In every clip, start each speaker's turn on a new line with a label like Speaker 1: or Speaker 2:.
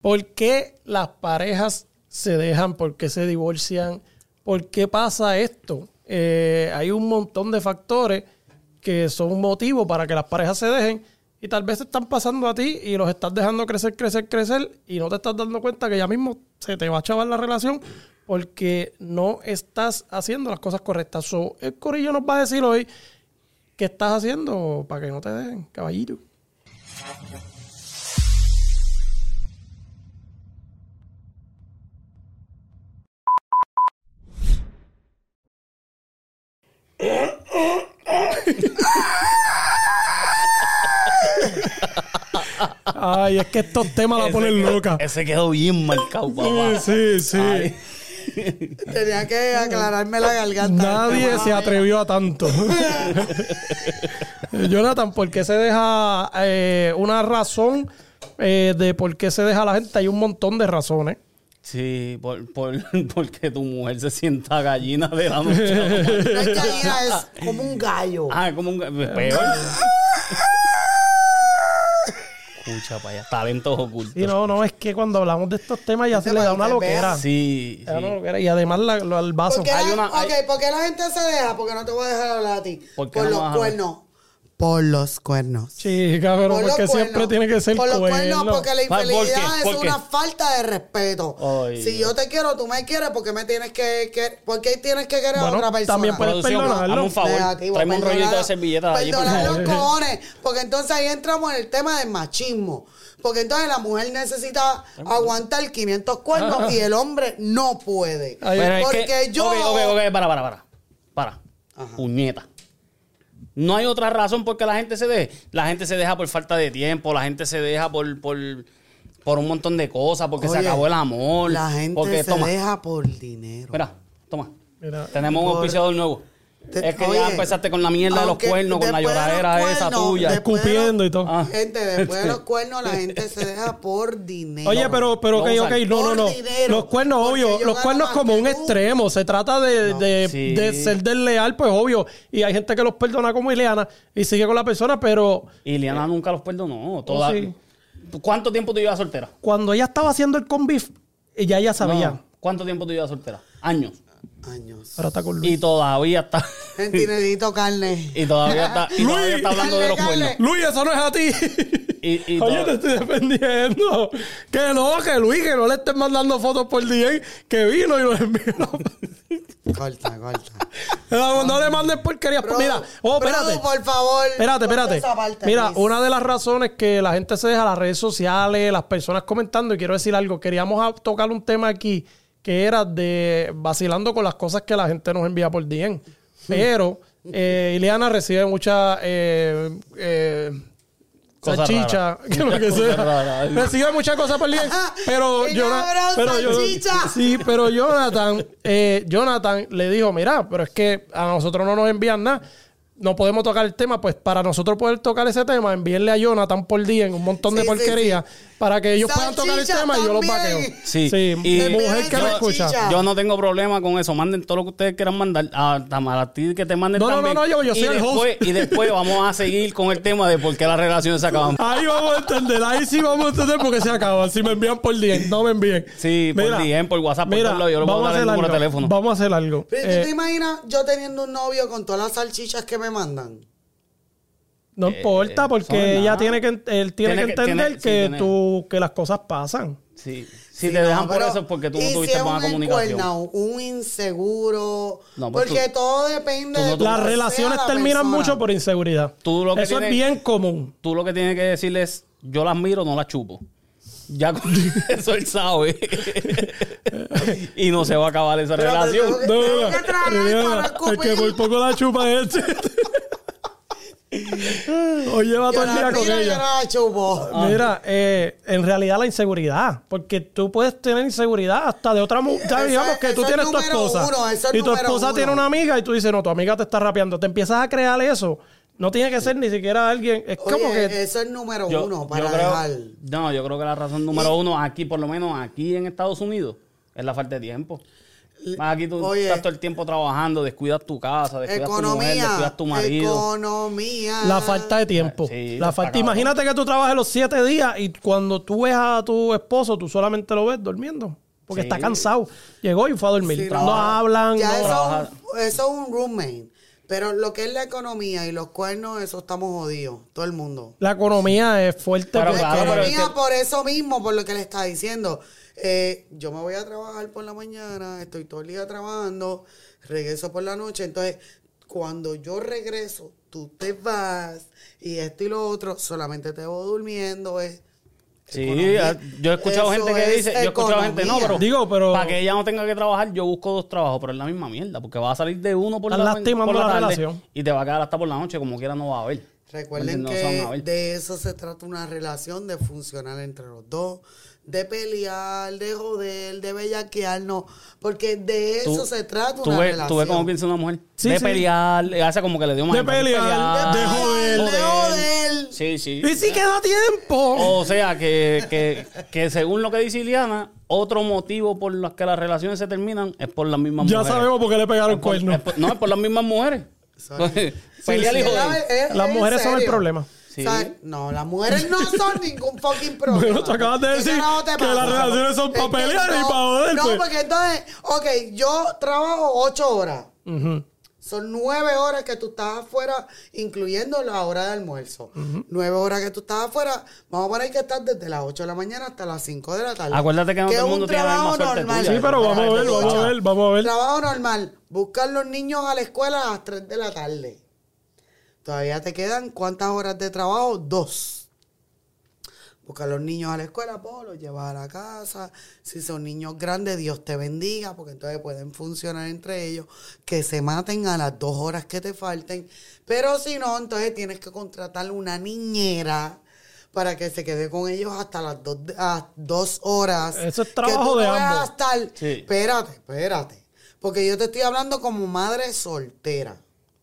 Speaker 1: ¿Por qué las parejas se dejan? ¿Por qué se divorcian? ¿Por qué pasa esto? Eh, hay un montón de factores que son un motivo para que las parejas se dejen y tal vez te están pasando a ti y los estás dejando crecer, crecer, crecer y no te estás dando cuenta que ya mismo se te va a chavar la relación porque no estás haciendo las cosas correctas. So, el Corillo nos va a decir hoy qué estás haciendo para que no te dejen, caballito. Ay, es que estos temas la ponen loca.
Speaker 2: Ese quedó bien marcado, papá.
Speaker 1: Sí, sí.
Speaker 2: Ay.
Speaker 3: Tenía que aclararme la garganta.
Speaker 1: Nadie se atrevió a tanto. Jonathan, ¿por qué se deja eh, una razón eh, de por qué se deja a la gente? Hay un montón de razones.
Speaker 2: Sí, por, por, porque tu mujer se sienta gallina de la noche. la
Speaker 3: No es gallina, es como un gallo.
Speaker 2: Ah, como un ga- peor. Escucha para allá, talentos ocultos.
Speaker 1: Y no, no, es que cuando hablamos de estos temas ya se le da una loquera.
Speaker 2: Sí,
Speaker 1: una
Speaker 2: sí.
Speaker 1: loquera. Y además la- lo- el vaso.
Speaker 3: ¿Por qué,
Speaker 2: Hay
Speaker 3: la,
Speaker 2: una- hay-
Speaker 3: ok, ¿por qué la gente se deja? Porque no te voy a dejar hablar a ti.
Speaker 2: ¿Por
Speaker 3: Por,
Speaker 2: qué no
Speaker 3: los cuernos. Por los cuernos.
Speaker 1: Chica, pero
Speaker 3: Por
Speaker 1: porque siempre tiene que ser
Speaker 3: Por los cuernos,
Speaker 1: cuerno.
Speaker 3: porque la
Speaker 2: Ah,
Speaker 3: infidelidad es una falta de respeto.
Speaker 2: Ay,
Speaker 3: si
Speaker 2: Dios.
Speaker 3: yo te quiero, tú me quieres, ¿por qué me tienes que, que ¿por qué tienes que querer
Speaker 1: Bueno,
Speaker 3: a otra persona?
Speaker 1: también puedes perdonarlo.
Speaker 2: hazme un favor.
Speaker 3: Negativo,
Speaker 2: Tráeme un rollito de servilleta de allí, por
Speaker 3: perdonar
Speaker 2: favor.
Speaker 3: los cojones. Porque entonces ahí entramos en el tema del machismo. Porque entonces la mujer necesita aguantar 500 cuernos y el hombre no puede.
Speaker 1: Ay,
Speaker 2: Pero es
Speaker 3: porque
Speaker 2: que-
Speaker 3: yo...
Speaker 2: Ok, ok, ok, para, para, para. Para. Puñeta. No hay otra razón por qué la gente se deje. La gente se deja por falta de tiempo, la gente se deja por, por, por un montón de cosas, porque se acabó el amor.
Speaker 3: La gente
Speaker 2: porque,
Speaker 3: se
Speaker 2: toma,
Speaker 3: deja por dinero.
Speaker 2: Mira, toma.
Speaker 1: Mira,
Speaker 2: Tenemos un auspiciador nuevo.
Speaker 3: Te-
Speaker 2: es que
Speaker 3: oye,
Speaker 2: ya empezaste con la mierda de los cuernos, con la lloradera esa tuya.
Speaker 1: escupiendo y todo.
Speaker 2: Ah.
Speaker 3: Gente, después de los cuernos la gente se deja por dinero.
Speaker 1: Oye, pero, pero,
Speaker 2: no
Speaker 1: ok, ok, no, no, no.
Speaker 3: dinero.
Speaker 1: Los cuernos, obvio, los cuernos como un extremo. Se trata de, de,
Speaker 2: Sí.
Speaker 1: de ser desleal, pues obvio. Y hay gente que los perdona como Ileana y sigue con la persona, pero
Speaker 2: Y Liana nunca los perdonó. Toda...
Speaker 1: Oh, sí.
Speaker 2: ¿Cuánto tiempo tú llevas soltera?
Speaker 1: cuando ella estaba haciendo el conbif, ya ella sabía.
Speaker 2: No. ¿Cuánto tiempo tú llevas soltera? Años.
Speaker 3: Años.
Speaker 1: Ahora está con Luis.
Speaker 2: Y todavía está.
Speaker 3: Gente, necesito carne.
Speaker 2: Y todavía está, y todavía
Speaker 1: Luis,
Speaker 2: está hablando de los cuernos.
Speaker 1: Luis, eso no es a ti.
Speaker 2: Y, y
Speaker 1: Oye, te estoy defendiendo. Que no, que Luis, que no le estés mandando fotos por DM, que vino y lo envió.
Speaker 3: Corta, corta.
Speaker 1: no, no le mandes porquerías.
Speaker 3: Bro,
Speaker 1: Mira, oh,
Speaker 3: bro,
Speaker 1: espérate.
Speaker 3: por favor.
Speaker 1: Espérate, espérate.
Speaker 3: parte,
Speaker 1: Mira,
Speaker 3: please.
Speaker 1: una de las razones que la gente se deja las redes sociales, las personas comentando, y quiero decir algo, queríamos tocar un tema aquí que era de vacilando con las cosas que la gente nos envía por DM. Pero eh, Ileana recibe mucha eh, eh, salchicha, que lo que sea. Recibe muchas cosas por DM. Pero,
Speaker 3: Y
Speaker 1: Jona-
Speaker 3: cabrón,
Speaker 1: pero yo-
Speaker 3: salchicha.
Speaker 1: sí, pero Jonathan, eh, Jonathan le dijo, mira, pero es que a nosotros no nos envían nada. No podemos tocar el tema, pues para nosotros poder tocar ese tema, envíenle a Jonathan por día en un montón de
Speaker 3: Sí, sí,
Speaker 1: porquería para que ellos puedan tocar el tema y yo los vaqueo.
Speaker 2: Sí.
Speaker 1: sí
Speaker 2: Y-
Speaker 1: mujer que
Speaker 3: Yo-
Speaker 1: me escucha.
Speaker 2: Yo no tengo problema con eso. Manden todo lo que ustedes quieran mandar. A, a, a ti que te manden
Speaker 1: No, no,
Speaker 2: también.
Speaker 1: no, no, yo- yo
Speaker 2: y
Speaker 1: soy host.
Speaker 2: después, Y después vamos a seguir con el tema de por qué las relaciones se acaban.
Speaker 1: Ahí vamos a entender, ahí sí vamos a entender porque se acaban. Si me envían por día, no me envíen.
Speaker 2: Sí, por DM, por WhatsApp, por
Speaker 1: mira,
Speaker 2: lados. Yo le voy a
Speaker 1: vamos
Speaker 2: dar el número de teléfono.
Speaker 1: Vamos a hacer algo.
Speaker 3: Pero, ¿Tú
Speaker 1: Eh,
Speaker 3: te imaginas yo teniendo un novio con todas las salchichas que me mandan?
Speaker 1: no importa
Speaker 2: son
Speaker 1: porque ella
Speaker 2: nada.
Speaker 1: tiene que, él tiene,
Speaker 2: Tiene
Speaker 1: que
Speaker 2: que-
Speaker 1: entender
Speaker 2: tiene- sí,
Speaker 1: que
Speaker 2: tiene-
Speaker 1: tú, que las cosas pasan.
Speaker 2: Sí. Si
Speaker 3: Sí,
Speaker 2: te
Speaker 3: no,
Speaker 2: dejan por eso es porque tú no
Speaker 3: ¿y si
Speaker 2: tuviste
Speaker 3: es
Speaker 2: buena
Speaker 3: un
Speaker 2: comunicación.
Speaker 3: un inseguro.
Speaker 2: No, pues
Speaker 3: porque
Speaker 2: tú-
Speaker 3: todo depende
Speaker 2: tú no-
Speaker 3: de
Speaker 1: Las relaciones
Speaker 3: la
Speaker 1: terminan
Speaker 3: persona.
Speaker 1: mucho por inseguridad.
Speaker 2: Tú lo que
Speaker 1: Eso es bien común.
Speaker 2: Tú lo que tienes que decirle es, yo las miro, no las chupo. Ya con eso él sabe. y no se va a acabar esa
Speaker 3: Pero-
Speaker 2: relación.
Speaker 3: pero- Tengo que
Speaker 1: por poco la chupa es este. o lleva todo el día con ella.
Speaker 3: chupo.
Speaker 1: Mira, eh, en realidad la inseguridad, porque tú puedes tener inseguridad hasta de otra mujer. Digamos que tú tienes tu
Speaker 3: número
Speaker 1: esposa
Speaker 3: uno, eso es
Speaker 1: y tu
Speaker 3: número
Speaker 1: esposa
Speaker 3: uno.
Speaker 1: tiene una amiga y tú dices, no, tu amiga te está rapeando. Te empiezas a crear eso. No tiene que ser ni siquiera alguien. Es como que.
Speaker 3: eso es número
Speaker 2: Yo-
Speaker 3: uno
Speaker 2: yo
Speaker 3: para
Speaker 2: creo-
Speaker 3: dejar.
Speaker 2: No, yo creo que la razón número uno aquí, por lo menos aquí en Estados Unidos, es la falta de tiempo. Más aquí tú
Speaker 3: Oye.
Speaker 2: estás todo el tiempo trabajando, descuidas tu casa, descuidas tu mujer, descuidas tu marido.
Speaker 3: Economía.
Speaker 1: La falta de tiempo.
Speaker 2: Sí,
Speaker 1: la falta, imagínate que tú trabajes los siete días y cuando tú ves a tu esposo, tú solamente lo ves durmiendo. Porque
Speaker 2: Sí.
Speaker 1: está cansado. Llegó y fue a dormir.
Speaker 3: Sí,
Speaker 1: no hablan.
Speaker 3: Ya
Speaker 1: no-
Speaker 3: eso, es un roommate. Pero lo que es la economía y los cuernos, eso estamos jodidos. Todo el mundo.
Speaker 1: La economía es fuerte.
Speaker 2: Pero
Speaker 3: La
Speaker 2: claro, pero es
Speaker 3: economía
Speaker 2: que-
Speaker 3: por eso mismo, por lo que le está diciendo. Eh, yo me voy a trabajar por la mañana, estoy todo el día trabajando, regreso por la noche. Entonces, cuando yo regreso, tú te vas y esto y lo otro, solamente te voy durmiendo. Es
Speaker 2: Sí,
Speaker 3: economía.
Speaker 2: yo he escuchado
Speaker 3: Eso
Speaker 2: gente que
Speaker 3: es
Speaker 2: dice, yo he escuchado gente, no, pero,
Speaker 1: Digo, pero-
Speaker 2: para que ella no tenga que trabajar, yo busco dos trabajos, pero es la misma mierda, porque va a salir de uno por la,
Speaker 1: lastimando
Speaker 2: por la
Speaker 1: la
Speaker 2: tarde
Speaker 1: relación.
Speaker 2: y te va a quedar hasta por la noche, como quiera no va a haber.
Speaker 3: Recuerden que
Speaker 2: ver.
Speaker 3: de eso se trata una relación de funcionar entre los dos, de pelear, de joder, de bellaquearnos, porque de eso
Speaker 2: Tú-
Speaker 3: se trata
Speaker 2: ¿Tú
Speaker 3: una
Speaker 2: ves,
Speaker 3: relación.
Speaker 2: tú ves cómo piensa una mujer?
Speaker 1: Sí,
Speaker 2: de
Speaker 1: sí.
Speaker 2: pelear, le hace como que le dio más
Speaker 1: De pelear, de joder.
Speaker 3: de joder.
Speaker 2: Sí, sí.
Speaker 1: Y si queda tiempo.
Speaker 2: O sea, que, que, que según lo que dice Ileana, otro motivo por los que las relaciones se terminan es por las mismas
Speaker 1: ya
Speaker 2: mujeres.
Speaker 1: sabemos por qué le pegaron cuernos.
Speaker 2: no, es por las mismas mujeres. Pelear y
Speaker 3: Sí,
Speaker 2: joder.
Speaker 3: es-
Speaker 1: Las
Speaker 3: es
Speaker 1: mujeres son el problema.
Speaker 2: Sí.
Speaker 3: O sea, no, las mujeres no son ningún fucking problema.
Speaker 1: Bueno, tú acabas de
Speaker 3: ¿Qué
Speaker 1: decir que
Speaker 3: pasa?
Speaker 1: las relaciones son
Speaker 3: Es
Speaker 1: pa'
Speaker 3: que
Speaker 1: pelear y
Speaker 3: no-
Speaker 1: pa' joder,
Speaker 3: No, porque entonces, ok, yo trabajo ocho horas. Son nueve horas que tú estás afuera, incluyendo la hora de almuerzo. Nueve horas que tú estás afuera. Vamos a poner que estás desde las 8 de la mañana hasta las 5 de la tarde.
Speaker 2: Acuérdate que no todo el
Speaker 3: es un
Speaker 2: mundo tiene la misma
Speaker 3: trabajo normal.
Speaker 2: tuya.
Speaker 1: Sí, pero vamos a ver, vamos a ver, vamos a ver.
Speaker 3: Trabajo normal. Buscar los niños a la escuela a las 3 de la tarde. Todavía te quedan cuántas horas de trabajo? Dos. Buscar los niños a la escuela, pues los llevas a la casa. Si son niños grandes, Dios te bendiga, porque entonces pueden funcionar entre ellos. Que se maten a las dos horas que te falten. Pero si no, entonces tienes que contratar una niñera para que se quede con ellos hasta las dos, a dos horas.
Speaker 1: Eso es
Speaker 3: Que
Speaker 1: trabajo
Speaker 3: tú
Speaker 1: de ambos.
Speaker 3: a estar-
Speaker 2: Sí.
Speaker 3: Espérate, espérate. Porque yo te estoy hablando como madre soltera.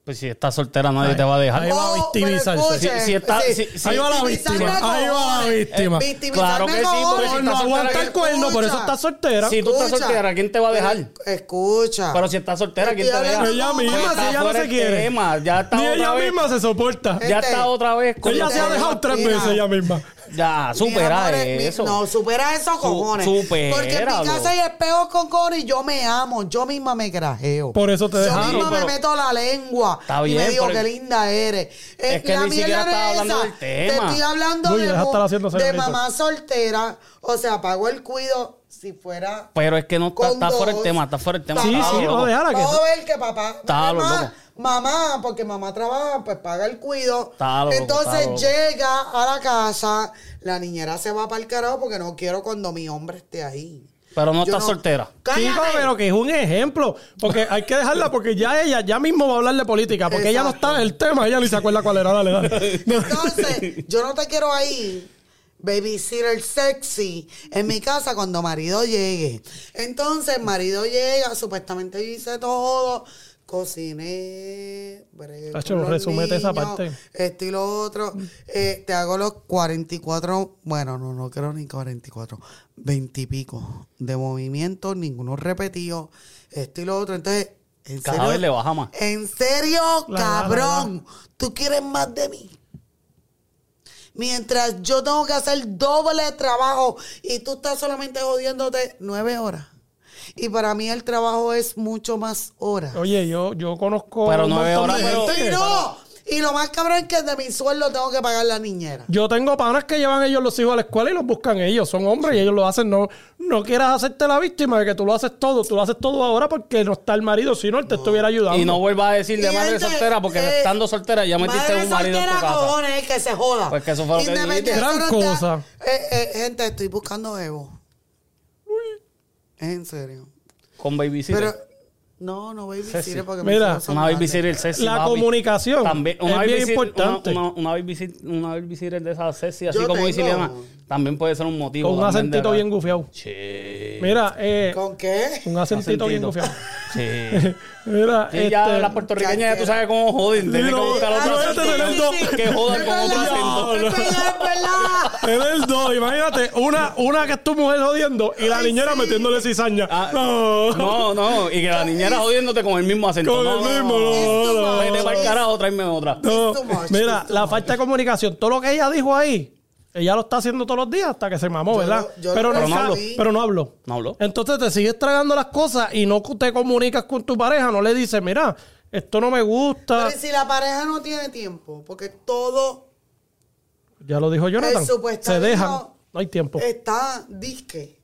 Speaker 2: Pues si estás soltera nadie te va a dejar.
Speaker 1: Ahí va a victimizarse.
Speaker 3: escuche,
Speaker 2: Si- si está-
Speaker 3: sí,
Speaker 2: si- si-
Speaker 1: Ahí va la víctima, ahí va la víctima.
Speaker 3: Eh,
Speaker 2: Claro que sí, porque si
Speaker 1: no
Speaker 2: estás
Speaker 1: aguanta el cuerno, por eso
Speaker 3: escucha.
Speaker 1: está soltera.
Speaker 2: Si tú estás soltera, ¿quién te va a dejar?
Speaker 3: Escucha.
Speaker 2: Pero si estás soltera, ¿quién te deja?
Speaker 1: Ella misma, si ella no se quiere.
Speaker 2: tema, Ya está
Speaker 1: Ni ella misma se soporta.
Speaker 2: Ya está otra vez con
Speaker 1: Ella se ha dejado tres veces ella misma.
Speaker 2: Ya,
Speaker 3: Mi
Speaker 2: supera
Speaker 3: mi-
Speaker 2: eso.
Speaker 3: no, supera eso, cojones.
Speaker 2: supéralo.
Speaker 3: Porque en mi casa hay espejos con cojones y yo me amo. Yo misma me grajeo.
Speaker 1: Por eso te
Speaker 3: Yo
Speaker 1: dejaron.
Speaker 3: misma
Speaker 2: pero-
Speaker 3: me meto la lengua
Speaker 2: Está
Speaker 3: y me
Speaker 2: bien,
Speaker 3: digo
Speaker 2: pero-
Speaker 3: qué linda eres. Eh,
Speaker 2: Es que
Speaker 3: la
Speaker 2: ni siquiera estaba
Speaker 3: es
Speaker 2: hablando
Speaker 3: esa.
Speaker 2: del tema.
Speaker 3: Te estoy hablando
Speaker 1: Luis,
Speaker 3: de, mamá soltera. O sea, pago el cuido si fuera
Speaker 2: Pero es que no está, está fuera el tema, está fuera el tema.
Speaker 1: Sí, sí, no, déjala que.
Speaker 3: A ver que papá.
Speaker 2: Está loco.
Speaker 3: Mamá, porque mamá trabaja, pues paga el cuido.
Speaker 2: Está loco,
Speaker 3: Entonces
Speaker 2: está
Speaker 3: llega a la casa, la niñera se va para el carajo porque no quiero cuando mi hombre esté ahí.
Speaker 2: Pero no
Speaker 3: Yo
Speaker 2: estás soltera.
Speaker 3: ¡Cállate!
Speaker 1: Chico, pero que es un ejemplo. Porque hay que dejarla porque ya ella ya mismo va a hablar de política. Porque ella no está en el tema. Ella ni se acuerda cuál era. Dale, dale.
Speaker 3: Entonces, yo no te quiero ahí, babysitter sexy, en mi casa cuando marido llegue. Entonces, marido llega, supuestamente hice todo, cociné, los
Speaker 1: resúmete esa parte.
Speaker 3: Esto y lo otro. Eh, te hago los 44, bueno, no, no quiero ni 44, 20 y pico de movimientos, ninguno repetido, esto y lo otro. Entonces, en
Speaker 2: Cada
Speaker 3: serio,
Speaker 2: vez le baja más.
Speaker 3: en serio,
Speaker 1: La
Speaker 3: cabrón, tú quieres más de mí. Mientras yo tengo que hacer doble trabajo y tú estás solamente jodiéndote nueve horas. Y para mí el trabajo es mucho más horas.
Speaker 1: Oye, yo, yo conozco.
Speaker 2: Pero nueve horas, pero-
Speaker 3: no, y lo más cabrón es que de mi sueldo tengo que pagar la niñera.
Speaker 1: Yo tengo panas que llevan ellos los hijos a la escuela y los buscan ellos. Son hombres y ellos lo hacen. No, no quieras hacerte la víctima de que tú lo haces todo. Tú lo haces todo ahora porque no está el marido. Si no, él te estuviera ayudando.
Speaker 2: Y no vuelva a decir de madre
Speaker 3: gente,
Speaker 2: soltera, porque
Speaker 3: eh,
Speaker 2: estando soltera ya metiste un marido en tu
Speaker 3: soltera,
Speaker 2: casa.
Speaker 3: cojones, que se joda.
Speaker 2: Pues que eso fue lo que.
Speaker 1: Gran
Speaker 3: no
Speaker 1: cosa.
Speaker 3: Eh, eh, gente, estoy buscando Evo. Es en serio.
Speaker 2: Con babysitter.
Speaker 3: Pero, no, no babysitter porque
Speaker 1: Mira,
Speaker 3: mis hijos son
Speaker 2: una babysitter Ceci,
Speaker 1: La comunicación
Speaker 2: También,
Speaker 1: es
Speaker 2: una
Speaker 1: bien
Speaker 2: babysitter-
Speaker 1: importante.
Speaker 2: Una, una, una babysitter, una babysitter de esa Ceci, así
Speaker 3: Yo
Speaker 2: como dice
Speaker 3: tengo.
Speaker 2: También puede ser un motivo.
Speaker 1: Con un acentito bien gufiado.
Speaker 2: Che.
Speaker 1: Mira, eh,
Speaker 3: ¿Con qué?
Speaker 1: un acentito bien gufiado.
Speaker 2: Sí.
Speaker 1: Mira,
Speaker 2: Sí, ya
Speaker 1: este,
Speaker 2: las puertorriqueñas ya tú sabes cómo joden. Tienes que buscar otro acento que-
Speaker 1: dos.
Speaker 2: jodan con otro acento.
Speaker 3: verdad, es verdad.
Speaker 1: Es el 2, imagínate, una, una que es tu mujer jodiendo y la
Speaker 3: Ay,
Speaker 1: niñera
Speaker 3: sí.
Speaker 1: metiéndole cizaña.
Speaker 2: Ah,
Speaker 1: no.
Speaker 2: No, no, y que la niñera jodiéndote con el mismo acento.
Speaker 1: Con
Speaker 2: no,
Speaker 1: el mismo, no, no,
Speaker 3: no.
Speaker 2: Vete para el carajo, tráeme otra.
Speaker 1: No. Mira, la
Speaker 3: much.
Speaker 1: falta de comunicación, todo lo que ella dijo ahí, ella lo está haciendo todos los días hasta que se mamó,
Speaker 3: Yo
Speaker 1: ¿verdad?
Speaker 3: lo-
Speaker 1: pero, no
Speaker 2: Pero no
Speaker 1: hablo,
Speaker 3: percibí.
Speaker 1: pero no hablo.
Speaker 2: No habló.
Speaker 1: Entonces te sigues tragando las cosas y no te comunicas con tu pareja, no le dices, mira, esto no me gusta.
Speaker 3: Pero ¿y si la pareja no tiene tiempo, porque todo
Speaker 1: Ya lo dijo Jonathan. Se dejan, no hay tiempo.
Speaker 3: está disque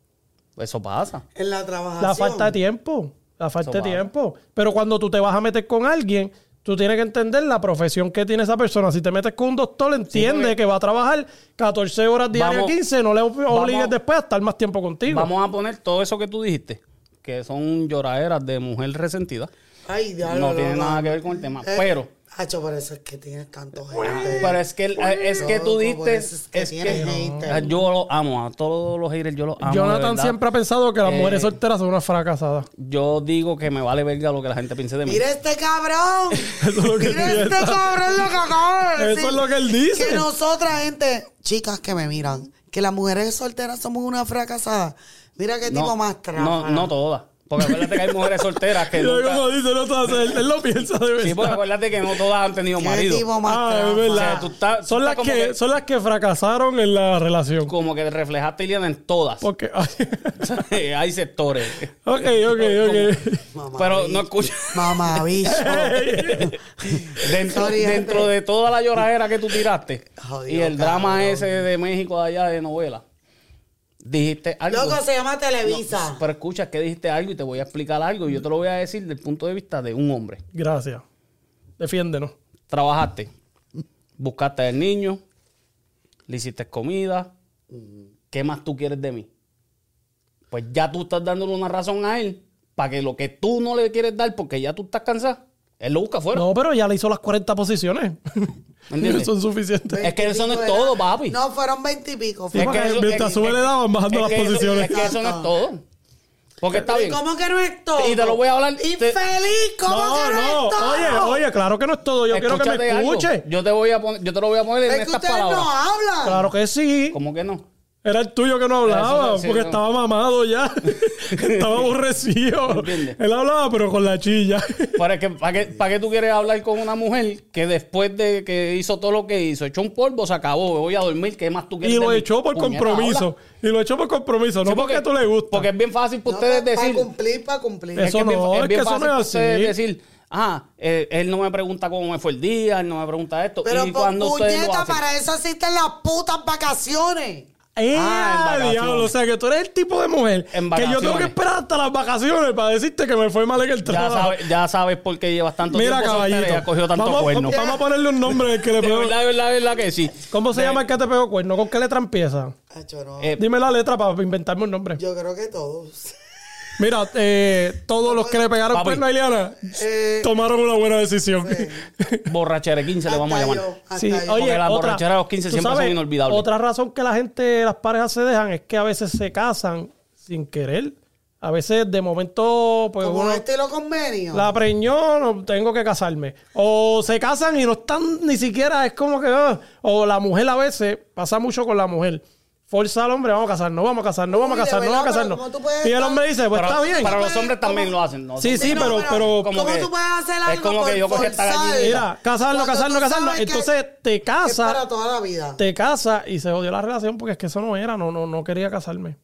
Speaker 2: Eso pasa.
Speaker 3: en la trabajación.
Speaker 1: La falta de tiempo. La falta de
Speaker 2: pasa.
Speaker 1: tiempo. Pero cuando tú te vas a meter con alguien, tú tienes que entender la profesión que tiene esa persona. Si te metes con un doctor, entiende que va a trabajar 14 horas diarias,
Speaker 2: Vamos-
Speaker 1: 15, no le obligues
Speaker 2: vamos-
Speaker 1: después a estar más tiempo contigo.
Speaker 2: Vamos a poner todo eso que tú dijiste, que son lloraderas de mujer resentida.
Speaker 3: Ay, diablo.
Speaker 2: No tiene nada que ver con el tema.
Speaker 3: Eh,
Speaker 2: Pero,
Speaker 3: Hacho, por eso es que tienes tanto gente.
Speaker 2: pero es que, es que tú diste,
Speaker 3: eso es que
Speaker 2: es
Speaker 3: tienes
Speaker 2: que
Speaker 3: haters.
Speaker 2: yo lo amo, a todos los haters yo los amo.
Speaker 1: Jonathan siempre ha pensado que las
Speaker 2: Eh,
Speaker 1: mujeres solteras son unas fracasadas.
Speaker 2: Yo digo que me vale verga lo que la gente piense de mí.
Speaker 3: Mira este cabrón.
Speaker 1: Eso es lo que
Speaker 3: Mira este
Speaker 1: piensa.
Speaker 3: cabrón lo que acaba de
Speaker 1: Eso
Speaker 3: decir.
Speaker 1: es lo que él dice.
Speaker 3: Que nosotras, gente, chicas que me miran, que las mujeres solteras somos una fracasada. Mira qué tipo más tráfala.
Speaker 2: no, no todas. Porque acuérdate que hay mujeres solteras que
Speaker 1: Mira
Speaker 2: nunca...
Speaker 1: cómo dice, no todas, él, él lo piensa de verdad.
Speaker 2: Sí, porque acuérdate que no todas han tenido
Speaker 3: Qué
Speaker 2: marido.
Speaker 3: tipo más
Speaker 1: Ah, es
Speaker 3: tráfala.
Speaker 1: verdad.
Speaker 2: O sea, tú estás- tú
Speaker 1: son, las que,
Speaker 2: como que-
Speaker 1: son las que fracasaron en la relación.
Speaker 2: Como que reflejaste, Iliana, en todas.
Speaker 1: Porque.
Speaker 2: hay sectores.
Speaker 1: ok, ok, ok.
Speaker 3: Mamá
Speaker 2: Pero
Speaker 3: bicho.
Speaker 2: no escucha.
Speaker 3: Mamá bicho.
Speaker 2: dentro,
Speaker 3: Sorry, gente.
Speaker 2: dentro de toda la lloradera que tú tiraste
Speaker 3: Jodido,
Speaker 2: y el drama
Speaker 3: cabrón.
Speaker 2: ese de México de allá de novela, dijiste algo.
Speaker 3: Loco, se llama Televisa.
Speaker 2: Pero escucha que dijiste algo y te voy a explicar algo y yo te lo voy a decir del punto de vista de un hombre.
Speaker 1: Gracias. Defiéndenos.
Speaker 2: Trabajaste, buscaste al niño, le hiciste comida. ¿Qué más tú quieres de mí? Pues ya tú estás dándole una razón a él para que lo que tú no le quieres dar porque ya tú estás cansada, él lo busca afuera.
Speaker 1: No, pero ya le hizo las 40 posiciones.
Speaker 2: ¿Entiendes?
Speaker 1: Son suficientes.
Speaker 2: Es que eso no es todo, papi.
Speaker 3: No, fueron veintipico.
Speaker 1: Sí, porque
Speaker 2: eso-
Speaker 1: mientras sube le daban bajando
Speaker 2: es
Speaker 1: las
Speaker 2: que eso-
Speaker 1: posiciones.
Speaker 2: es que eso no es todo. Porque está bien.
Speaker 3: ¿Cómo que no es todo?
Speaker 2: Y te lo voy a hablar-
Speaker 3: Infeliz, ¿cómo
Speaker 1: No,
Speaker 3: que no,
Speaker 1: no.
Speaker 3: es todo?
Speaker 1: Oye, oye, claro que no es todo. Yo quiero que me
Speaker 2: algo.
Speaker 1: escuche.
Speaker 2: Yo te voy a poner, yo te lo voy a poner en
Speaker 3: Es que
Speaker 2: estas
Speaker 3: ustedes
Speaker 2: palabras.
Speaker 3: no hablan.
Speaker 1: Claro que sí.
Speaker 2: ¿Cómo que no?
Speaker 1: Era el tuyo que no hablaba, porque
Speaker 2: no.
Speaker 1: estaba mamado ya. estaba aborrecido.
Speaker 2: ¿Entiendes?
Speaker 1: Él hablaba, pero con la chilla.
Speaker 2: Para que, ¿para qué, para qué tú quieres hablar con una mujer que después de que hizo todo lo que hizo, echó un polvo, se acabó, voy a dormir, ¿qué más tú quieres
Speaker 1: y lo echó por
Speaker 2: Puñeta,
Speaker 1: compromiso. Y lo echó por compromiso, no
Speaker 2: Sí,
Speaker 1: porque, tú le gusta.
Speaker 2: Porque es bien fácil para
Speaker 3: No,
Speaker 2: ustedes
Speaker 3: Para
Speaker 2: decir...
Speaker 3: cumplir, para cumplir.
Speaker 1: Eso
Speaker 2: es bien-
Speaker 1: no, es
Speaker 2: bien
Speaker 1: que eso
Speaker 2: fácil
Speaker 1: no es
Speaker 2: para ustedes
Speaker 1: así.
Speaker 2: decir, ah, eh, él no me pregunta cómo me fue el día, él no me pregunta esto.
Speaker 3: Pero
Speaker 2: y
Speaker 3: por
Speaker 2: cuando
Speaker 3: puñeta, para eso existen las putas vacaciones.
Speaker 1: ¡Eh,
Speaker 2: Ah,
Speaker 1: diablo! O sea, que tú eres el tipo de mujer que yo tengo que esperar hasta las vacaciones para decirte que me fue mal en el
Speaker 2: ya,
Speaker 1: trabajo.
Speaker 2: sabes, ya sabes por qué llevas tanto
Speaker 1: Mira,
Speaker 2: tiempo
Speaker 1: caballito.
Speaker 2: y has cogido tanto
Speaker 1: vamos,
Speaker 2: cuerno.
Speaker 1: vamos a ponerle un nombre al que le pegó.
Speaker 2: verdad, de verdad, verdad que sí.
Speaker 1: ¿Cómo se
Speaker 2: De-
Speaker 1: llama el que te pegó cuerno? ¿Con qué letra empieza?
Speaker 3: No.
Speaker 2: Eh,
Speaker 1: Dime la letra para inventarme un nombre.
Speaker 3: Yo creo que todos.
Speaker 1: Mira, eh, todos los que le pegaron
Speaker 2: Papi.
Speaker 1: cuerno a Ileana
Speaker 3: Eh,
Speaker 1: tomaron una buena decisión.
Speaker 2: Borrachere 15 le vamos a llamar.
Speaker 1: Sí, oye,
Speaker 2: Porque la
Speaker 1: otra-
Speaker 2: borrachera de los 15
Speaker 1: tú
Speaker 2: siempre son
Speaker 1: sabes,
Speaker 2: inolvidables.
Speaker 1: Otra razón que la gente, las parejas se dejan es que a veces se casan sin querer. A veces de momento, pues
Speaker 3: Como
Speaker 1: uno
Speaker 3: estilo convenio.
Speaker 1: la preñó, no tengo que casarme. O se casan y no están ni siquiera, es como que, ah, o la mujer a veces, pasa mucho con la mujer. Forza al hombre, vamos a casarnos, vamos a casarnos, vamos a casarnos, vamos a casarnos.
Speaker 3: ¿cómo tú puedes
Speaker 1: Y el hombre dice, pues
Speaker 2: Pero-
Speaker 1: está bien.
Speaker 2: Para los hombres también lo hacen. ¿no?
Speaker 1: Sí, sí,
Speaker 3: no,
Speaker 1: pero, pero,
Speaker 2: como
Speaker 3: ¿Cómo
Speaker 2: que-
Speaker 3: tú puedes hacer
Speaker 2: es
Speaker 3: algo
Speaker 2: como que yo cogí esta gallinita.
Speaker 1: mira, casarnos, casarnos, casarnos. Entonces te
Speaker 3: Es para
Speaker 1: casas,
Speaker 3: toda la vida.
Speaker 1: te casas y se jodió la relación porque es que eso no era, no, no, no quería casarme.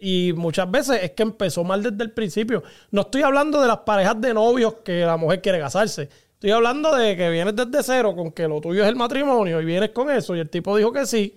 Speaker 1: Y muchas veces es que empezó mal desde el principio. No estoy hablando de las parejas de novios que la mujer quiere casarse. Estoy hablando de que vienes desde cero con que lo tuyo es el matrimonio y vienes con eso y el tipo dijo que sí,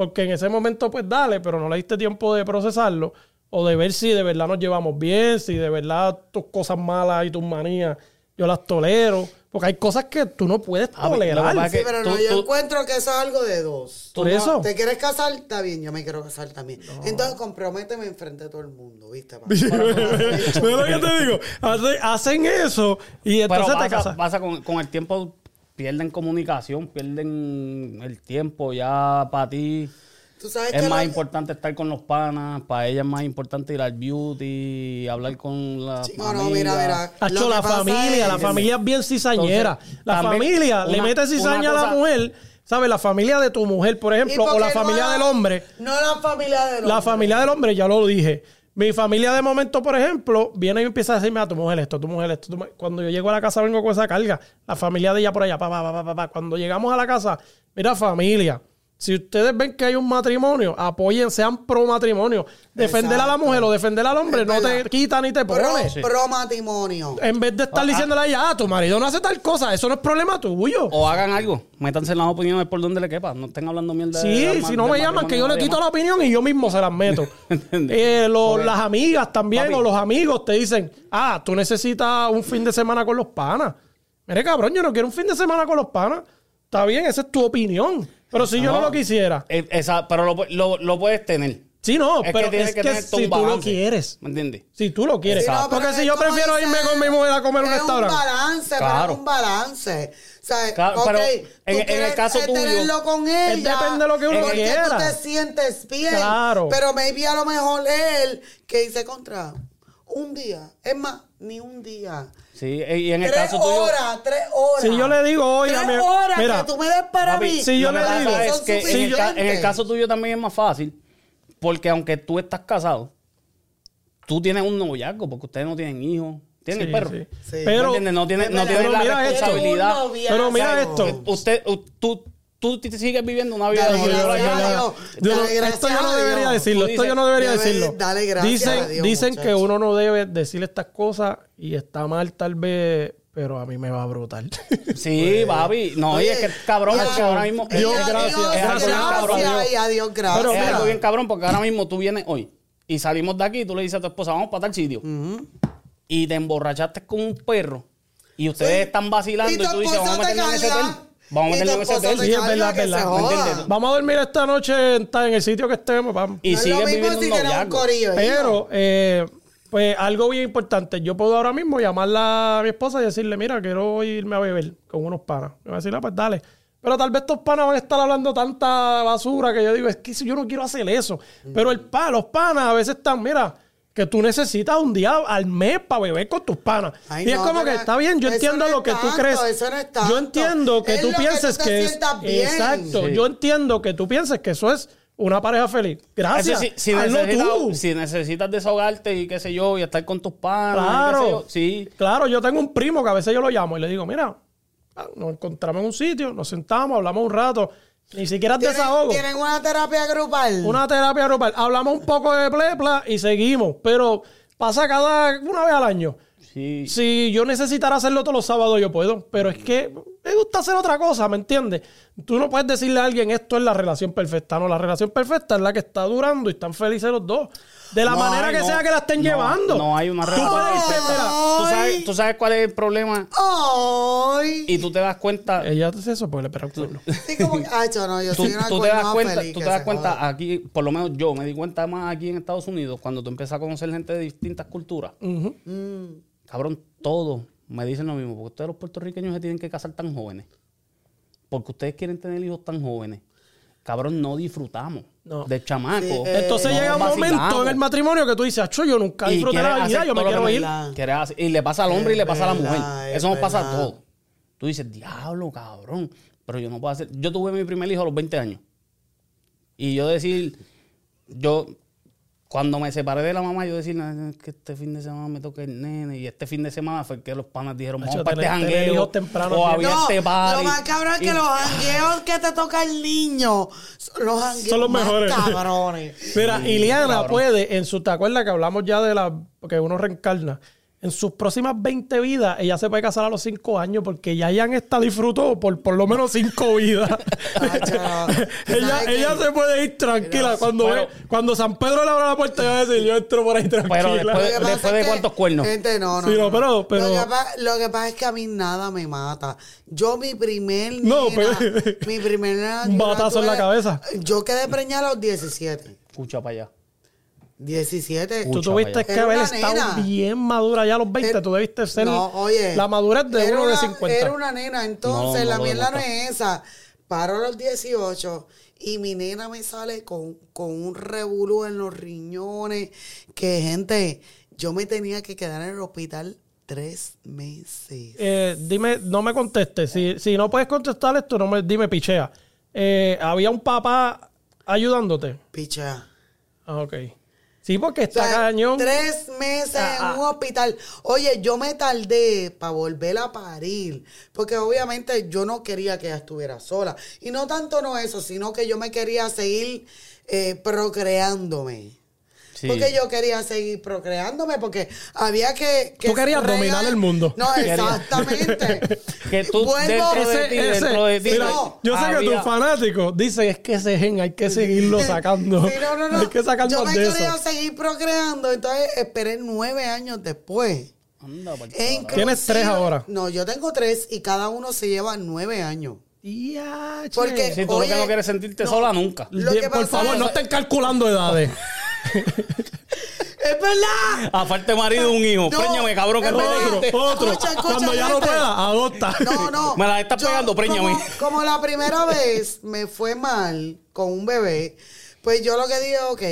Speaker 1: porque en ese momento pues dale, pero no le diste tiempo de procesarlo o de ver si de verdad nos llevamos bien, si de verdad tus cosas malas y tus manías yo las tolero, porque hay cosas que tú no puedes
Speaker 2: Ah,
Speaker 1: tolerar.
Speaker 3: Sí,
Speaker 2: que
Speaker 3: pero
Speaker 2: tú-
Speaker 3: no, yo
Speaker 2: tú-
Speaker 3: encuentro que eso es algo de dos.
Speaker 1: Por eso.
Speaker 3: ¿Te quieres casar? Está bien, yo me quiero casar también. Entonces comprométeme enfrente de todo el mundo, ¿viste? papá?
Speaker 1: ¿Ves lo que te digo? Hace- hacen eso y
Speaker 2: Pero
Speaker 1: entonces te
Speaker 2: pasa,
Speaker 1: casas.
Speaker 2: pasa con, con el tiempo, pierden comunicación, pierden el tiempo ya para ti.
Speaker 3: Tú sabes
Speaker 2: es
Speaker 3: que
Speaker 2: más importante estar con los panas, para ella es más importante ir al beauty, hablar con la
Speaker 3: Chico, no, mira, mira.
Speaker 1: Hacho, la familia, la
Speaker 3: es-
Speaker 1: familia es bien cizañera.
Speaker 2: Entonces,
Speaker 1: la familia le mete cizaña a la mujer, ¿sabes? La familia de tu mujer, por
Speaker 3: ¿Y
Speaker 1: ejemplo, o la
Speaker 3: no
Speaker 1: familia
Speaker 3: la-
Speaker 1: del hombre.
Speaker 3: No la familia del hombre.
Speaker 1: La familia del hombre, ya lo dije. Mi familia de momento, por ejemplo, viene y empieza a decirme a tu mujer esto, tu mujer esto. tu mujer-". Cuando yo llego a la casa vengo con esa carga. La familia de ella por allá, pa, pa, pa, pa, pa. Cuando llegamos a la casa, mira familia. Si ustedes ven que hay un matrimonio, apoyen, sean pro matrimonio. Defender a la mujer o defender al hombre no te quita ni te
Speaker 3: Pro,
Speaker 1: pone.
Speaker 3: pro matrimonio.
Speaker 1: En vez de estar diciéndole a ella, ah, tu marido no hace tal cosa, eso no es problema tuyo.
Speaker 2: O hagan algo, métanse en las opiniones por donde le quepa, no estén hablando mierda.
Speaker 1: Sí,
Speaker 2: de-
Speaker 1: si no me llaman, que yo le quito la opinión y yo mismo se las meto. Eh, lo- las amigas también
Speaker 2: Papi.
Speaker 1: o los amigos te dicen, ah, tú necesitas un fin de semana con los panas. Mire, cabrón, yo no quiero un fin de semana con los panas. Está bien, esa es tu opinión. Pero si yo no lo quisiera.
Speaker 2: Eh, esa- pero lo, lo- lo puedes tener.
Speaker 1: Sí, no,
Speaker 2: Es
Speaker 1: pero
Speaker 2: que tienes
Speaker 1: es
Speaker 2: que
Speaker 1: que, si tú lo
Speaker 2: balance.
Speaker 1: quieres.
Speaker 2: ¿Me entiendes?
Speaker 1: Si tú lo quieres.
Speaker 3: Sí, no, pero
Speaker 1: Porque si
Speaker 3: es
Speaker 1: yo prefiero irme con mi mujer a comer un
Speaker 3: es
Speaker 1: restaurante.
Speaker 3: un balance,
Speaker 1: Claro.
Speaker 3: pero es un balance. O sea,
Speaker 2: Claro, pero
Speaker 3: tú
Speaker 2: en- en el caso tuyo,
Speaker 3: tenerlo con ella.
Speaker 1: depende de lo que uno
Speaker 3: porque
Speaker 1: quiera.
Speaker 3: tú te sientes bien.
Speaker 1: Claro.
Speaker 3: Pero maybe a lo mejor él que dice contra un día. Es más, ni un día.
Speaker 2: Sí, eh, y en el
Speaker 3: tres
Speaker 2: caso tuyo.
Speaker 3: horas, tres horas.
Speaker 1: Si yo le digo, oiga,
Speaker 3: tres
Speaker 1: mi-
Speaker 3: horas
Speaker 1: mira,
Speaker 3: que tú me des para
Speaker 2: Papi,
Speaker 3: mí.
Speaker 1: si yo le digo-
Speaker 2: es que en el, ca- en el
Speaker 3: suficientes.
Speaker 2: caso tuyo también es más fácil, porque aunque tú estás casado, tú tienes un noviazgo, porque ustedes no tienen hijos, tienen
Speaker 1: Sí,
Speaker 2: el perro.
Speaker 1: sí.
Speaker 3: Sí.
Speaker 2: ¿Me
Speaker 1: Pero,
Speaker 2: entiendes? No tienen,
Speaker 3: Es
Speaker 2: no
Speaker 1: Pero
Speaker 2: la
Speaker 1: mira
Speaker 2: responsabilidad.
Speaker 1: Pero mira esto.
Speaker 2: Usted, tú, tú te sigues viviendo una vida
Speaker 3: Dale,
Speaker 2: de
Speaker 1: Yo- yo-
Speaker 3: gracias
Speaker 1: yo-
Speaker 3: a
Speaker 1: yo-
Speaker 3: Dios.
Speaker 1: yo no-
Speaker 3: Dale,
Speaker 1: esto
Speaker 3: gracias
Speaker 1: yo no debería decirlo. Esto yo no debería
Speaker 3: debe-
Speaker 1: decirlo.
Speaker 3: dale gracias
Speaker 1: dicen
Speaker 3: a Dios,
Speaker 1: dicen que uno no debe decir estas cosas y está mal tal vez, pero a mí me va a brotar.
Speaker 2: Sí, papi. No,
Speaker 3: Oye,
Speaker 2: es que cabrón,
Speaker 3: y a-
Speaker 2: porque ahora mismo.
Speaker 1: Dios,
Speaker 3: a
Speaker 1: gracias,
Speaker 3: Dios,
Speaker 2: es bien cabrón.
Speaker 3: gracias y a Dios gracias.
Speaker 1: Pero
Speaker 2: es
Speaker 1: mira.
Speaker 2: algo bien cabrón, porque ahora mismo tú vienes hoy y salimos de aquí y tú le dices a tu esposa, vamos para tal sitio. Y te emborrachaste con un perro y ustedes
Speaker 3: Sí.
Speaker 2: están vacilando y, tú dices, vamos a
Speaker 3: te
Speaker 2: meterlo en ese hotel. Vamos a
Speaker 3: te
Speaker 1: Sí, es. Vamos a dormir esta noche en, en el sitio que estemos, vamos.
Speaker 2: Y
Speaker 3: No es
Speaker 2: sigues
Speaker 3: lo mismo
Speaker 2: viviendo
Speaker 3: si
Speaker 2: un
Speaker 3: corillo.
Speaker 1: Pero, eh, pues algo bien importante. Yo puedo ahora mismo llamarla a mi esposa y decirle, mira, quiero irme a beber con unos panas. Me va a decir, ah, pues dale. Pero tal vez estos panas van a estar hablando tanta basura que yo digo, es que yo no quiero hacer eso. Pero el pa, los panas a veces están, mira, que tú necesitas un día al mes para beber con tus panas.
Speaker 3: Ay,
Speaker 1: y es
Speaker 3: no,
Speaker 1: como que está bien, yo entiendo
Speaker 3: no
Speaker 1: lo que tú crees.
Speaker 3: eso no es
Speaker 1: Yo entiendo que
Speaker 3: Es
Speaker 1: tú
Speaker 3: lo que
Speaker 1: pienses
Speaker 3: tú te
Speaker 1: que es.
Speaker 3: bien.
Speaker 1: Exacto.
Speaker 2: Sí.
Speaker 1: Yo entiendo que tú pienses que eso es una pareja feliz. Gracias.
Speaker 2: Si,
Speaker 1: Hazlo
Speaker 2: necesitas,
Speaker 1: tú.
Speaker 2: si necesitas desahogarte y qué sé yo, y estar con tus panas, y
Speaker 1: Claro.
Speaker 2: qué sé yo, sí.
Speaker 1: Claro, yo tengo un primo que a veces yo lo llamo y le digo, mira, nos encontramos en un sitio, nos sentamos, hablamos un rato, ni siquiera es
Speaker 3: ¿Tienen,
Speaker 1: desahogo.
Speaker 3: tienen una terapia grupal.
Speaker 1: Una terapia grupal. Hablamos un poco de plepla y seguimos, pero pasa cada una vez al año.
Speaker 2: Sí.
Speaker 1: Si yo necesitara hacerlo todos los sábados, yo puedo. Pero es que me gusta hacer otra cosa, ¿me entiendes? Tú no puedes decirle a alguien esto es la relación perfecta. No, la relación perfecta es la que está durando y están felices los dos. De la
Speaker 2: No
Speaker 1: manera
Speaker 2: hay,
Speaker 1: que
Speaker 2: no.
Speaker 1: sea que la estén
Speaker 2: No,
Speaker 1: llevando.
Speaker 2: No hay una relación perfecta. ¿Tú sabes, tú sabes cuál es el problema
Speaker 3: Ay.
Speaker 2: y tú te das cuenta.
Speaker 1: Ella hace eso porque le espera un cuerno.
Speaker 3: Sí, como que, ay, yo no, yo
Speaker 2: Tú,
Speaker 3: soy una
Speaker 2: tú te das cuenta,
Speaker 3: feliz,
Speaker 2: tú te das cuenta aquí, por lo menos yo me di cuenta más aquí en Estados Unidos cuando tú empiezas a conocer gente de distintas culturas.
Speaker 3: Mm.
Speaker 2: Cabrón, todos me dicen lo mismo, porque ustedes los puertorriqueños se tienen que casar tan jóvenes. Porque ustedes quieren tener hijos tan jóvenes. Cabrón, no disfrutamos
Speaker 1: No.
Speaker 2: del chamaco.
Speaker 3: Sí, eh,
Speaker 1: Entonces
Speaker 2: No
Speaker 1: llega un momento en el matrimonio que tú dices, acho, yo nunca disfruté la vida, yo me quiero ir.
Speaker 2: y le pasa al hombre y le pasa a la mujer.
Speaker 3: es
Speaker 2: Eso nos pasa a todos. Tú dices, diablo, cabrón. Pero yo no puedo hacer. Yo tuve mi primer hijo a los 20 años. Y yo decir, yo, cuando me separé de la mamá, yo "No, es que este fin de semana me toca el nene. Y este fin de semana fue que los panas dijeron, vamos para este jangueo. O había
Speaker 3: No,
Speaker 2: este party.
Speaker 3: lo más cabrón es
Speaker 2: Y-
Speaker 3: que los jangueos que te toca el niño son los jangueos
Speaker 1: Son los
Speaker 3: más
Speaker 1: mejores.
Speaker 3: cabrones.
Speaker 1: Mira, Iliana
Speaker 2: cabrón.
Speaker 1: puede, en su, ¿te acuerdas que hablamos ya de la, que uno reencarna? En sus próximas 20 vidas, ella se puede casar a los 5 años porque ya Jan esta disfrutó por por lo menos 5 vidas.
Speaker 3: ¿tú
Speaker 1: ella se puede ir tranquila. cuando,
Speaker 2: pero-
Speaker 1: ve- cuando San Pedro le abre la puerta, ella va a decir, yo entro por ahí tranquila.
Speaker 2: Pero después-
Speaker 3: pasa
Speaker 2: después
Speaker 3: es
Speaker 2: de cuántos cuernos.
Speaker 3: Gente, no, no.
Speaker 1: Sí, no,
Speaker 3: no.
Speaker 1: pero- pero-
Speaker 3: Lo, que pa- lo que pasa es que a mí nada me mata. Yo, mi primer.
Speaker 1: No,
Speaker 3: nena-
Speaker 1: pero-
Speaker 3: Mi primer. nena,
Speaker 1: batazo en la cabeza.
Speaker 3: Yo quedé preñada a los 17.
Speaker 2: Escucha para allá.
Speaker 3: 17.
Speaker 1: Tú tuviste que haber estado
Speaker 3: nena.
Speaker 1: bien madura ya a los 20.
Speaker 3: Eh,
Speaker 1: Tú debiste ser
Speaker 3: No, oye.
Speaker 1: la madurez de uno de
Speaker 3: una-
Speaker 1: 50.
Speaker 3: Era una nena, entonces
Speaker 2: No, no
Speaker 3: la mierda no es esa. paro a los 18 y mi nena me sale con, con un revolú en los riñones. Que, gente, yo me tenía que quedar en el hospital tres meses.
Speaker 1: Eh, dime, no me contestes. Si, si no puedes contestar esto, no me, dime pichea. Eh, ¿Había un papá ayudándote?
Speaker 3: Picha.
Speaker 1: Ah, ok. Sí, porque
Speaker 3: O
Speaker 1: está
Speaker 3: sea,
Speaker 1: cañón.
Speaker 3: Tres meses
Speaker 1: Ah,
Speaker 3: en
Speaker 1: ah.
Speaker 3: un hospital. Oye, yo me tardé para volver a parir. Porque obviamente yo no quería que ella estuviera sola. Y no tanto no eso, sino que yo me quería seguir eh, procreándome.
Speaker 2: Sí.
Speaker 3: Porque yo quería seguir procreándome, porque había que. que
Speaker 1: Tú querías
Speaker 3: regar-
Speaker 1: dominar el mundo.
Speaker 3: No, exactamente.
Speaker 2: Que tú
Speaker 3: Vuelvo-
Speaker 2: dentro de ti,
Speaker 1: Ese-
Speaker 2: dentro de
Speaker 1: ese-
Speaker 2: ti.
Speaker 1: mira,
Speaker 3: no,
Speaker 1: yo sé que
Speaker 2: había-
Speaker 1: tus fanáticos dicen es que ese gen hay que seguirlo sacando.
Speaker 3: Sí, no, no, no.
Speaker 1: Hay que sacar
Speaker 3: yo me
Speaker 1: de
Speaker 3: quería
Speaker 1: eso.
Speaker 3: seguir procreando, entonces esperé nueve años después.
Speaker 2: Anda,
Speaker 3: E
Speaker 1: Tienes tres ahora.
Speaker 3: No, yo tengo tres y cada uno se lleva nueve años.
Speaker 1: Ya.
Speaker 3: Porque-
Speaker 2: Si tú lo
Speaker 3: Oye,
Speaker 2: que no quieres sentirte
Speaker 3: no.
Speaker 2: sola nunca.
Speaker 3: Lo que
Speaker 1: Por favor,
Speaker 3: es-
Speaker 1: no estén calculando edades.
Speaker 3: ¡Es verdad!
Speaker 2: Aparte marido un hijo.
Speaker 3: No,
Speaker 2: Préñame, cabrón, que dijiste.
Speaker 1: Otro.
Speaker 3: Escucha, escucha,
Speaker 1: Cuando ya no pueda, adopta.
Speaker 3: No, no.
Speaker 2: Me la estás
Speaker 3: Yo,
Speaker 2: pegando, préñame.
Speaker 3: Como, como la primera vez me fue mal con un bebé, pues yo lo que dije, ok,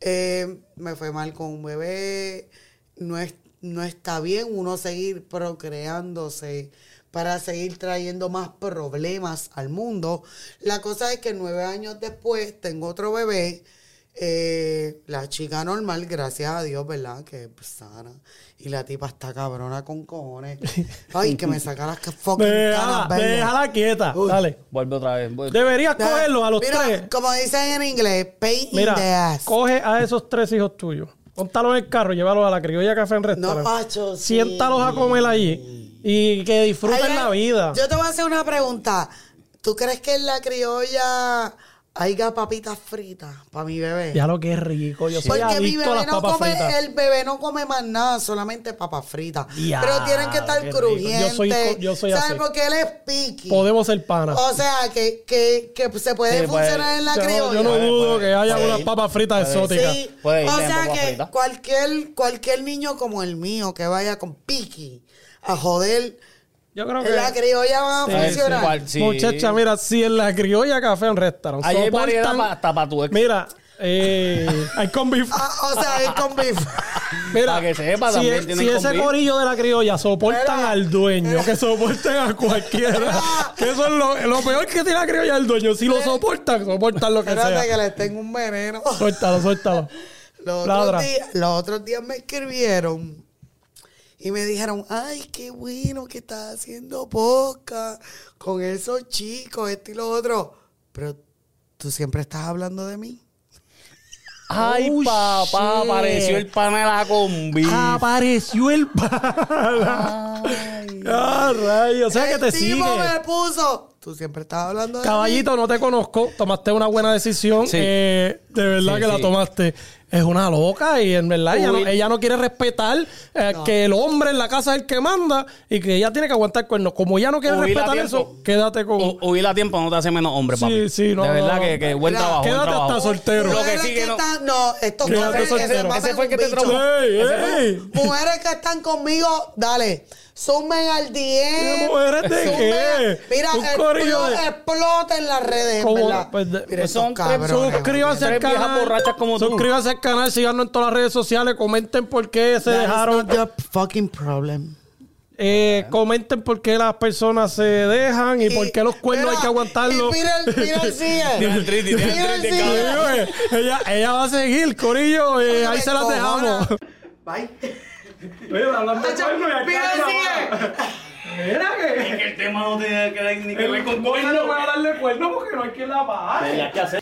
Speaker 3: eh, me fue mal con un bebé, no, es, no está bien uno seguir procreándose para seguir trayendo más problemas al mundo. La cosa es que nueve años después tengo otro bebé, eh, la chica normal, gracias a Dios, ¿verdad? Que es sana. Y la tipa está cabrona con cojones. Ay, que me saca las que fucking
Speaker 1: Déjala, déjala quieta.
Speaker 3: Uy.
Speaker 1: Dale.
Speaker 2: Vuelve otra vez. vuelve.
Speaker 1: Deberías
Speaker 3: Deja-
Speaker 1: cogerlo a los
Speaker 3: Mira,
Speaker 1: tres.
Speaker 3: Como dicen en inglés, pain in the
Speaker 1: Mira,
Speaker 3: ass.
Speaker 1: coge a esos tres hijos tuyos. Póntalos en el carro, llévalos a la criolla café en
Speaker 3: No,
Speaker 1: restaurante.
Speaker 3: macho, sí.
Speaker 1: Siéntalos a comer allí. Y que disfruten
Speaker 3: Ay,
Speaker 1: la vida.
Speaker 3: Yo te voy a hacer una pregunta. ¿Tú crees que en la criolla haya papitas fritas para mi bebé?
Speaker 1: Ya lo que es rico. Yo soy
Speaker 3: Porque mi
Speaker 1: a
Speaker 3: bebé
Speaker 1: las
Speaker 3: no
Speaker 1: papas
Speaker 3: come,
Speaker 1: fritas.
Speaker 3: el bebé no come más nada, solamente papas fritas.
Speaker 1: Ya,
Speaker 3: Pero tienen que estar
Speaker 1: qué rico.
Speaker 3: crujientes.
Speaker 1: Yo soy co- yo soy
Speaker 3: ¿Sabes?
Speaker 1: así.
Speaker 3: Porque él es piqui.
Speaker 1: Podemos ser panas.
Speaker 3: O sea, que, que, que se puede
Speaker 2: Sí, puede.
Speaker 3: funcionar en la
Speaker 1: yo, no-
Speaker 3: criolla.
Speaker 1: yo no
Speaker 2: Puede,
Speaker 1: dudo
Speaker 2: puede,
Speaker 1: que haya
Speaker 2: puede.
Speaker 1: unas papas fritas
Speaker 2: Puede.
Speaker 1: exóticas.
Speaker 3: Sí.
Speaker 2: Puede ir
Speaker 3: o sea que cualquier, cualquier niño como el mío que vaya con piqui a joder,
Speaker 1: Yo creo que.
Speaker 3: en la criolla van a
Speaker 1: Sí,
Speaker 3: funcionar.
Speaker 2: sí, sí.
Speaker 1: Muchacha, mira, si en la criolla café en restaurante
Speaker 2: Ahí hay
Speaker 1: soportan-
Speaker 2: pa- hasta para tu ex.
Speaker 1: Mira, eh, hay con beef.
Speaker 3: Ah, o sea, es con beef.
Speaker 1: Mira,
Speaker 2: Para que sepa,
Speaker 1: si, es- si ese
Speaker 2: beef.
Speaker 1: corillo de la criolla soportan
Speaker 3: Mira.
Speaker 1: al dueño, que soporten a cualquiera. que eso es lo, lo peor que tiene la criolla el dueño. Si lo soportan, soportan lo que
Speaker 3: Espérate
Speaker 1: sea.
Speaker 3: que les tengo un veneno.
Speaker 1: Suéltalo, suéltalo.
Speaker 3: Los otros, días, los otros días me escribieron y me dijeron, ay, qué bueno que estás haciendo podcast con esos chicos, esto y lo otro. Pero tú siempre estás hablando de mí.
Speaker 2: Ay,
Speaker 1: Oh,
Speaker 2: papá,
Speaker 1: shit.
Speaker 2: apareció el pana de la combi.
Speaker 1: Apareció el pana. Ah, rayos. O sea que te
Speaker 3: El
Speaker 1: sigue.
Speaker 3: me puso, tú siempre estás hablando de
Speaker 1: Caballito, no te conozco. Tomaste una buena decisión.
Speaker 2: Sí.
Speaker 1: Eh, de verdad
Speaker 2: Sí,
Speaker 1: que la
Speaker 2: sí.
Speaker 1: tomaste. Es una loca y en verdad ella no,
Speaker 2: Uy.
Speaker 1: ella no quiere respetar eh, que el hombre en la casa es el que manda y que ella tiene que aguantar cuernos. Como ella no quiere respetar eso, quédate con...
Speaker 2: Hu- Huir a tiempo no te hace menos hombre,
Speaker 1: Sí,
Speaker 2: papi.
Speaker 1: sí, no,
Speaker 2: De verdad
Speaker 1: no,
Speaker 2: que,
Speaker 1: no.
Speaker 2: que buen
Speaker 3: Mira,
Speaker 2: trabajo, buen
Speaker 1: quédate
Speaker 2: trabajo.
Speaker 1: hasta soltero.
Speaker 2: Lo que sí que no...
Speaker 3: están- no, estos
Speaker 1: Quédate
Speaker 3: cabrones que
Speaker 1: soltero.
Speaker 3: se pasan
Speaker 2: Ese fue el que te
Speaker 3: bicho.
Speaker 2: traumó.
Speaker 1: ¡Ey,
Speaker 2: Ese
Speaker 1: ey!
Speaker 3: Mujeres que están conmigo, dale, sumen al 10.
Speaker 1: ¿Mujeres de qué?
Speaker 3: Mira,
Speaker 1: Un
Speaker 3: el
Speaker 1: corillo de-
Speaker 3: explota en las redes, en
Speaker 1: ¿Cómo?
Speaker 3: ¿verdad?
Speaker 1: Pues de-
Speaker 3: Mira,
Speaker 2: son
Speaker 3: estos
Speaker 2: tres-
Speaker 3: cabrones.
Speaker 1: Suscríbanse al
Speaker 2: Tres viejas
Speaker 1: canal.
Speaker 2: borrachas como tú.
Speaker 1: Suscríbanse al canal, síganos en todas las redes sociales, comenten por qué se
Speaker 3: That is
Speaker 1: dejaron.
Speaker 3: not your fucking problem.
Speaker 1: Eh, comenten por qué las personas se dejan y, por qué los cuernos
Speaker 3: mira,
Speaker 1: hay que aguantarlos.
Speaker 3: Y mira el, mira el sigue.
Speaker 2: Tiene el triti, tiene el
Speaker 3: Mira el
Speaker 2: triti,
Speaker 3: sigue.
Speaker 2: cabrón.
Speaker 1: Sí, güey. ella, ella va a seguir, Corillo. eh, ahí se las dejamos.
Speaker 3: Bye.
Speaker 1: Mira, hablando de cuernos y acá
Speaker 3: Mira.
Speaker 1: Mira que.
Speaker 2: Que el tema no tiene que ver ni que ver
Speaker 1: El
Speaker 2: con
Speaker 1: coño no voy a darle cuerno porque no hay quien la pague.
Speaker 2: Tenías que hacer